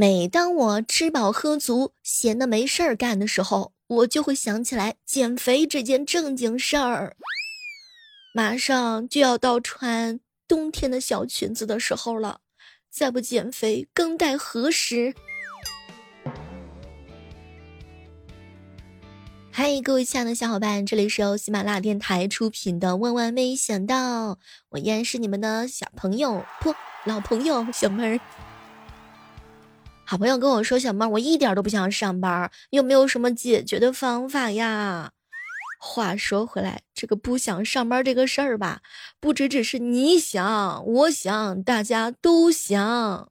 每当我吃饱喝足，闲的没事儿干的时候，我就会想起来减肥这件正经事儿。马上就要到穿冬天的小裙子的时候了，再不减肥，更待何时？嗨，各位亲爱的小伙伴，这里是由喜马拉雅电台出品的《万万没想到》，我依然是你们的小朋友，不，老朋友小妹儿。好朋友跟我说：“小妹儿，我一点都不想上班，有没有什么解决的方法呀？”话说回来，这个不想上班这个事儿吧，不只只是你想，我想，大家都想。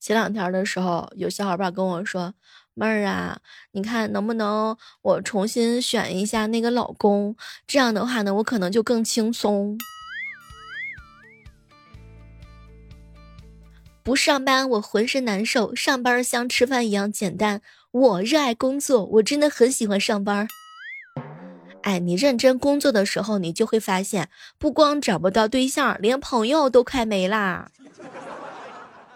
前两天的时候，有小伙伴跟我说：“妹儿啊，你看能不能我重新选一下那个老公？这样的话呢，我可能就更轻松。”不上班我浑身难受，上班像吃饭一样简单。我热爱工作，我真的很喜欢上班。哎，你认真工作的时候，你就会发现，不光找不到对象，连朋友都快没啦。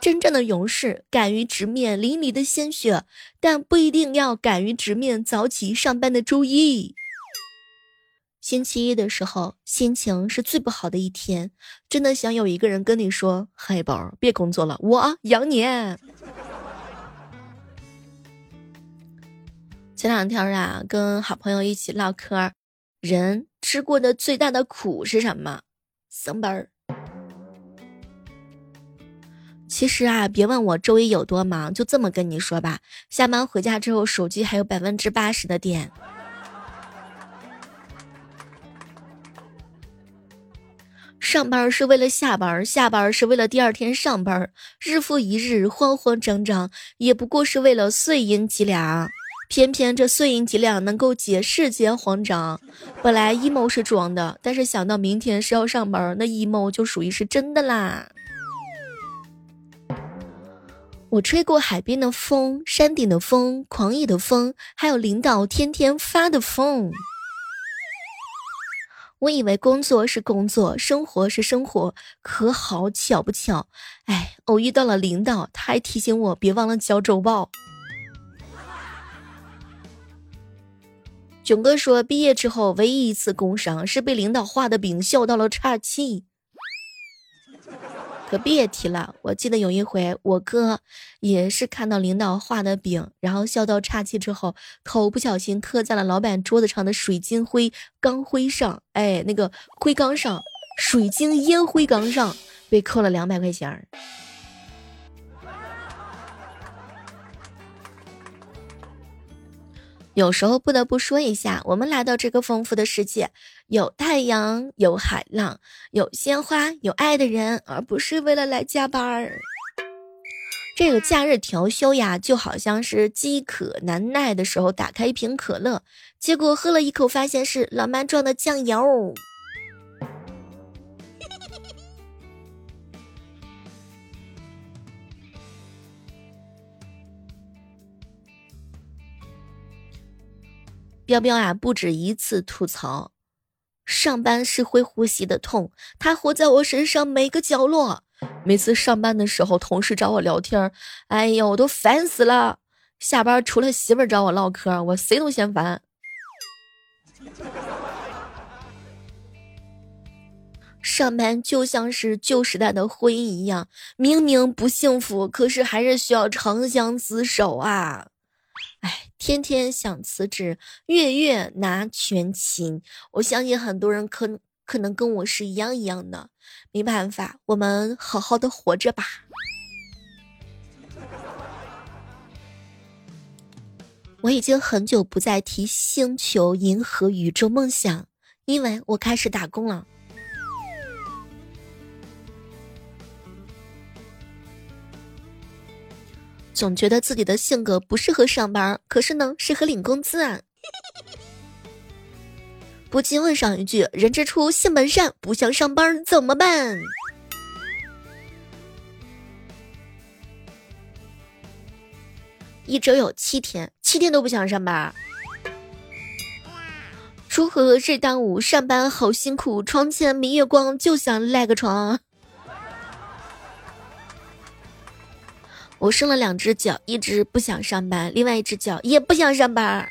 真正的勇士敢于直面淋漓的鲜血，但不一定要敢于直面早起上班的周一。星期一的时候，心情是最不好的一天，真的想有一个人跟你说：“嗨，宝儿，别工作了，我养你。”前两天啊，跟好朋友一起唠嗑，人吃过的最大的苦是什么？上班儿。其实啊，别问我周一有多忙，就这么跟你说吧，下班回家之后，手机还有百分之八十的电。上班是为了下班，下班是为了第二天上班，日复一日，慌慌张张，也不过是为了碎银几两。偏偏这碎银几两能够解世间慌张。本来 emo 是装的，但是想到明天是要上班，那 emo 就属于是真的啦。我吹过海边的风，山顶的风，狂野的风，还有领导天天发的疯。我以为工作是工作，生活是生活，可好巧不巧，哎，偶遇到了领导，他还提醒我别忘了交周报。囧哥说，毕业之后唯一一次工伤是被领导画的饼笑到了岔气。可别提了，我记得有一回，我哥也是看到领导画的饼，然后笑到岔气之后，头不小心磕在了老板桌子上的水晶灰钢灰上，哎，那个灰缸上，水晶烟灰缸上，被扣了两百块钱儿。有时候不得不说一下，我们来到这个丰富的世界，有太阳，有海浪，有鲜花，有爱的人，而不是为了来加班儿。这个假日调休呀，就好像是饥渴难耐的时候打开一瓶可乐，结果喝了一口，发现是老妈撞的酱油。彪彪啊，不止一次吐槽，上班是会呼吸的痛，它活在我身上每个角落。每次上班的时候，同事找我聊天，哎呦，我都烦死了。下班除了媳妇儿找我唠嗑，我谁都嫌烦。上班就像是旧时代的婚姻一样，明明不幸福，可是还是需要长相厮守啊。哎，天天想辞职，月月拿全勤。我相信很多人可可能跟我是一样一样的，没办法，我们好好的活着吧。我已经很久不再提星球、银河、宇宙梦想，因为我开始打工了。总觉得自己的性格不适合上班，可是呢，适合领工资啊。不禁问上一句：人之初，性本善，不想上班怎么办？一周有七天，七天都不想上班。锄禾日当午，上班好辛苦，床前明月光，就想赖个床。我生了两只脚，一只不想上班，另外一只脚也不想上班。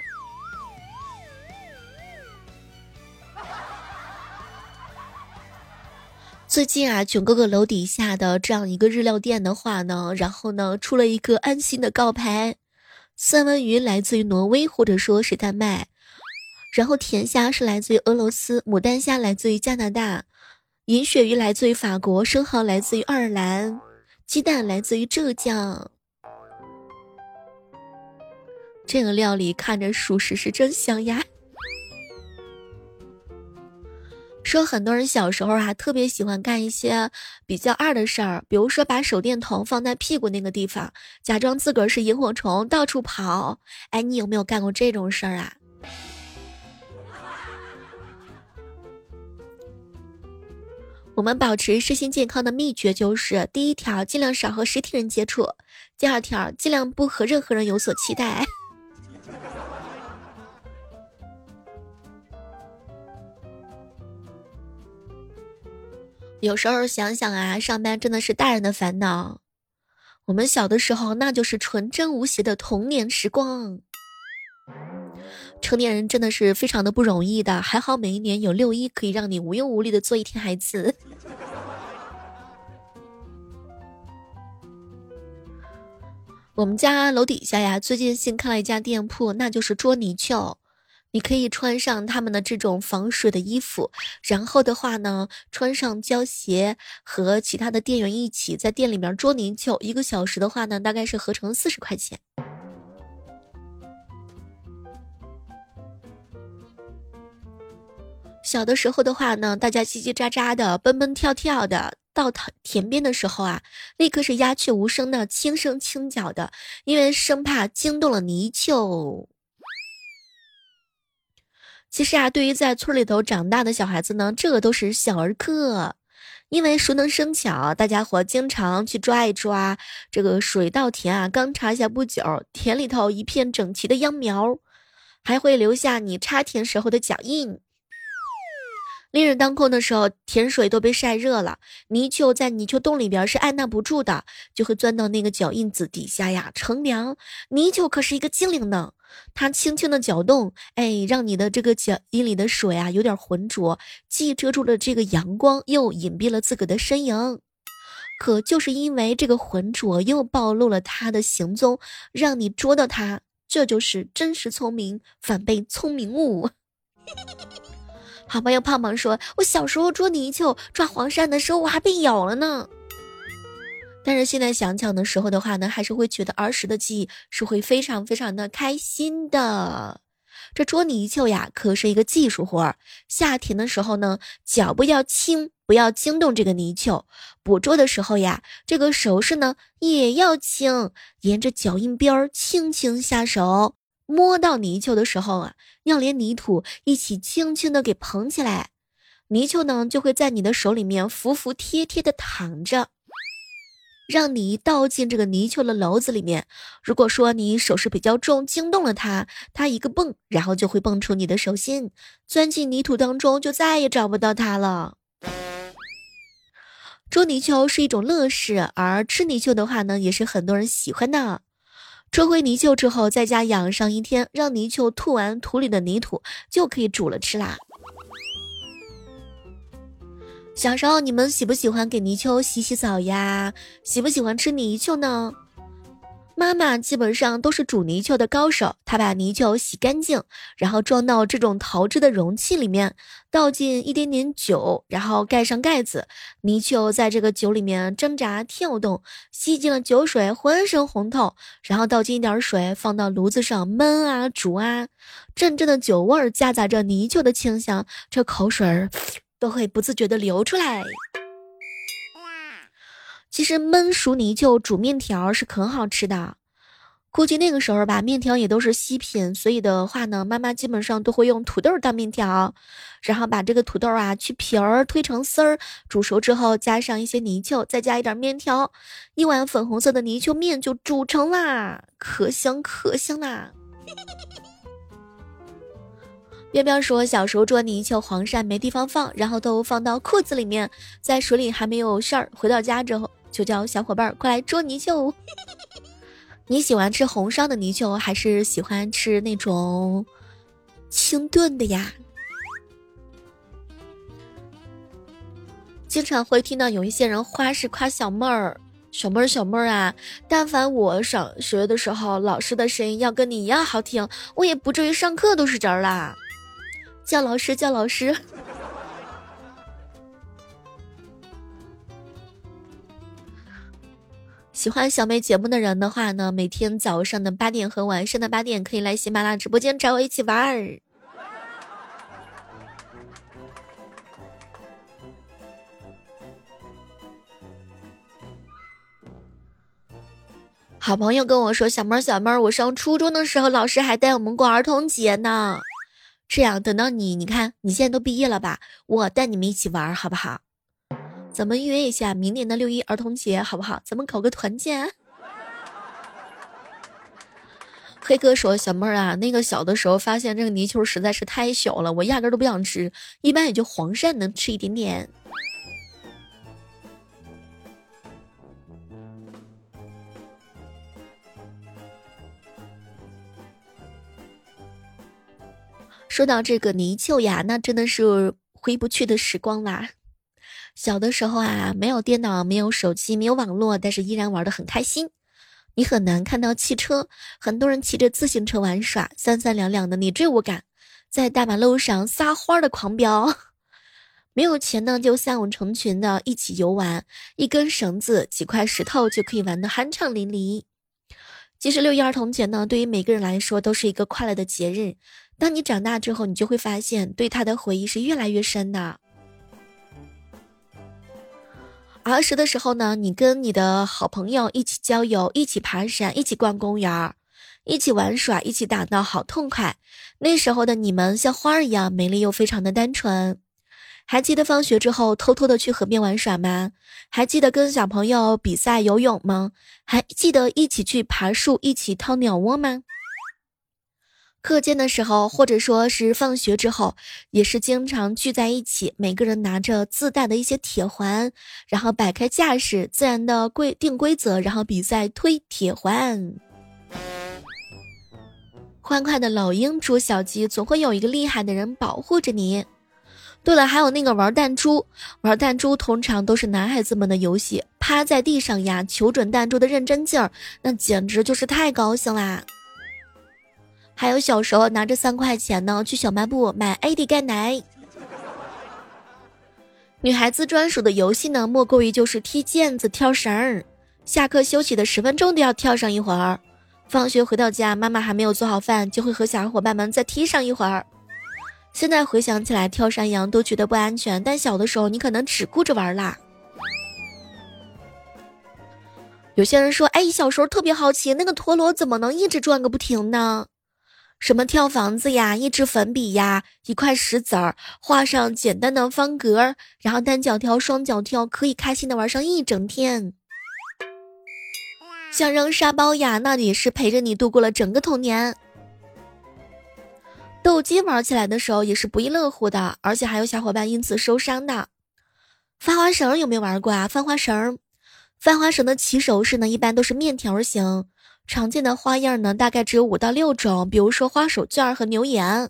最近啊，囧哥哥楼底下的这样一个日料店的话呢，然后呢出了一个安心的告牌：三文鱼来自于挪威，或者说是丹麦；然后甜虾是来自于俄罗斯，牡丹虾来自于加拿大，银鳕鱼来自于法国，生蚝来自于爱尔兰，鸡蛋来自于浙江。这个料理看着属实是真香呀。说很多人小时候啊，特别喜欢干一些比较二的事儿，比如说把手电筒放在屁股那个地方，假装自个儿是萤火虫到处跑。哎，你有没有干过这种事儿啊？我们保持身心健康的秘诀就是：第一条，尽量少和实体人接触；第二条，尽量不和任何人有所期待。有时候想想啊，上班真的是大人的烦恼。我们小的时候，那就是纯真无邪的童年时光。成年人真的是非常的不容易的，还好每一年有六一可以让你无忧无虑的做一天孩子。我们家楼底下呀，最近新开了一家店铺，那就是捉泥鳅。你可以穿上他们的这种防水的衣服，然后的话呢，穿上胶鞋，和其他的店员一起在店里面捉泥鳅。一个小时的话呢，大概是合成四十块钱。小的时候的话呢，大家叽叽喳喳的，蹦蹦跳跳的，到田边的时候啊，立刻是鸦雀无声的，轻声轻脚的，因为生怕惊动了泥鳅。其实啊，对于在村里头长大的小孩子呢，这个都是小儿科，因为熟能生巧，大家伙经常去抓一抓这个水稻田啊。刚插下不久，田里头一片整齐的秧苗，还会留下你插田时候的脚印。烈日当空的时候，田水都被晒热了，泥鳅在泥鳅洞里边是按捺不住的，就会钻到那个脚印子底下呀乘凉。泥鳅可是一个精灵呢。它轻轻的搅动，哎，让你的这个脚印里的水啊有点浑浊，既遮住了这个阳光，又隐蔽了自个的身影。可就是因为这个浑浊，又暴露了它的行踪，让你捉到它。这就是真实聪明反被聪明误。好朋友胖胖说：“我小时候捉泥鳅、抓黄鳝的时候，我还被咬了呢。”但是现在想想的时候的话呢，还是会觉得儿时的记忆是会非常非常的开心的。这捉泥鳅呀，可是一个技术活儿。下田的时候呢，脚步要轻，不要惊动这个泥鳅；捕捉的时候呀，这个手势呢也要轻，沿着脚印边儿轻轻下手。摸到泥鳅的时候啊，要连泥土一起轻轻的给捧起来，泥鳅呢就会在你的手里面服服帖帖的躺着。让你倒进这个泥鳅的篓子里面。如果说你手势比较重，惊动了它，它一个蹦，然后就会蹦出你的手心，钻进泥土当中，就再也找不到它了。捉泥鳅是一种乐事，而吃泥鳅的话呢，也是很多人喜欢的。捉回泥鳅之后，在家养上一天，让泥鳅吐完土里的泥土，就可以煮了吃啦。小时候你们喜不喜欢给泥鳅洗洗澡呀？喜不喜欢吃泥鳅呢？妈妈基本上都是煮泥鳅的高手。她把泥鳅洗干净，然后装到这种陶制的容器里面，倒进一点点酒，然后盖上盖子。泥鳅在这个酒里面挣扎跳动，吸进了酒水，浑身红透。然后倒进一点水，放到炉子上焖啊煮啊，阵阵的酒味儿夹杂着泥鳅的清香，这口水儿。都会不自觉的流出来。其实焖熟泥鳅煮面条是很好吃的。估计那个时候吧，面条也都是稀品，所以的话呢，妈妈基本上都会用土豆当面条，然后把这个土豆啊去皮儿，推成丝儿，煮熟之后加上一些泥鳅，再加一点面条，一碗粉红色的泥鳅面就煮成啦，可香可香啦。彪彪说，小时候捉泥鳅、黄鳝没地方放，然后都放到裤子里面，在水里还没有事儿。回到家之后，就叫小伙伴儿过来捉泥鳅。你喜欢吃红烧的泥鳅，还是喜欢吃那种清炖的呀？经常会听到有一些人花式夸小妹儿，小妹儿小妹儿啊！但凡我上学的时候，老师的声音要跟你一样好听，我也不至于上课都是这儿啦。叫老师，叫老师。喜欢小妹节目的人的话呢，每天早上的八点和晚上的八点可以来喜马拉雅直播间找我一起玩儿。好朋友跟我说：“小妹儿，小妹儿，我上初中的时候，老师还带我们过儿童节呢。这样，等到你，你看你现在都毕业了吧？我带你们一起玩，好不好？”咱们约一下明年的六一儿童节，好不好？咱们搞个团建。黑哥说：“小妹儿啊，那个小的时候发现这个泥鳅实在是太小了，我压根都不想吃，一般也就黄鳝能吃一点点。”说到这个泥鳅呀，那真的是回不去的时光啦。小的时候啊，没有电脑，没有手机，没有网络，但是依然玩得很开心。你很难看到汽车，很多人骑着自行车玩耍，三三两两的你追我赶，在大马路上撒欢的狂飙。没有钱呢，就三五成群的一起游玩，一根绳子，几块石头就可以玩得酣畅淋漓。其实六一儿童节呢，对于每个人来说都是一个快乐的节日。当你长大之后，你就会发现对他的回忆是越来越深的。儿时的时候呢，你跟你的好朋友一起郊游，一起爬山，一起逛公园一起玩耍，一起打闹，好痛快。那时候的你们像花儿一样美丽又非常的单纯。还记得放学之后偷偷的去河边玩耍吗？还记得跟小朋友比赛游泳吗？还记得一起去爬树，一起掏鸟窝吗？课间的时候，或者说是放学之后，也是经常聚在一起，每个人拿着自带的一些铁环，然后摆开架势，自然的规定规则，然后比赛推铁环。欢快的老鹰捉小鸡，总会有一个厉害的人保护着你。对了，还有那个玩弹珠，玩弹珠通常都是男孩子们的游戏，趴在地上呀，求准弹珠的认真劲儿，那简直就是太高兴啦。还有小时候拿着三块钱呢，去小卖部买 AD 钙奶。女孩子专属的游戏呢，莫过于就是踢毽子、跳绳儿。下课休息的十分钟都要跳上一会儿。放学回到家，妈妈还没有做好饭，就会和小伙伴们再踢上一会儿。现在回想起来，跳山羊都觉得不安全，但小的时候你可能只顾着玩啦。有些人说：“哎，小时候特别好奇，那个陀螺怎么能一直转个不停呢？”什么跳房子呀，一支粉笔呀，一块石子儿，画上简单的方格，然后单脚跳、双脚跳，可以开心的玩上一整天。像扔沙包呀，那也是陪着你度过了整个童年。斗鸡玩起来的时候也是不亦乐乎的，而且还有小伙伴因此受伤的。翻花绳有没有玩过啊？翻花绳，翻花绳的起手式呢，一般都是面条型。常见的花样呢，大概只有五到六种，比如说花手绢和牛眼。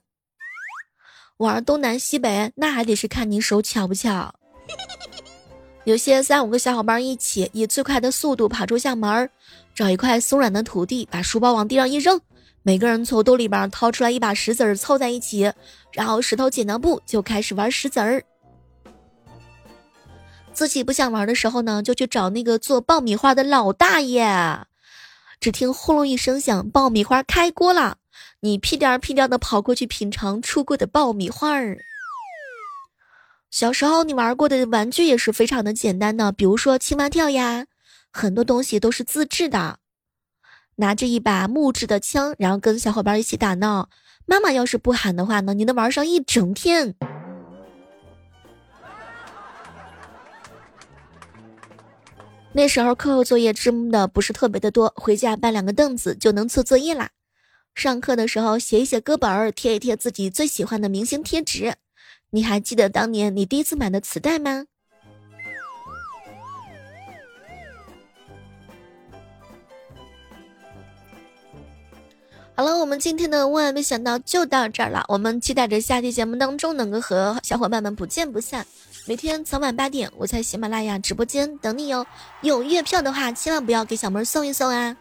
玩东南西北，那还得是看你手巧不巧。有些三五个小伙伴一起，以最快的速度跑出校门，找一块松软的土地，把书包往地上一扔，每个人从兜里边掏出来一把石子儿凑在一起，然后石头剪刀布就开始玩石子儿。自己不想玩的时候呢，就去找那个做爆米花的老大爷。只听轰隆一声响，爆米花开锅了。你屁颠儿屁颠的跑过去品尝出锅的爆米花儿。小时候你玩过的玩具也是非常的简单的，比如说青蛙跳呀，很多东西都是自制的。拿着一把木质的枪，然后跟小伙伴一起打闹。妈妈要是不喊的话呢，你能玩上一整天。那时候课后作业真的不是特别的多回家搬两个凳子就能做作业啦。上课的时候写一写歌本儿贴一贴自己最喜欢的明星贴纸。你还记得当年你第一次买的磁带吗？好了我们今天的万万没想到就到这儿了我们期待着下期节目当中能够和小伙伴们不见不散。每天早晚八点，我在喜马拉雅直播间等你哟。有月票的话，千万不要给小妹送一送啊！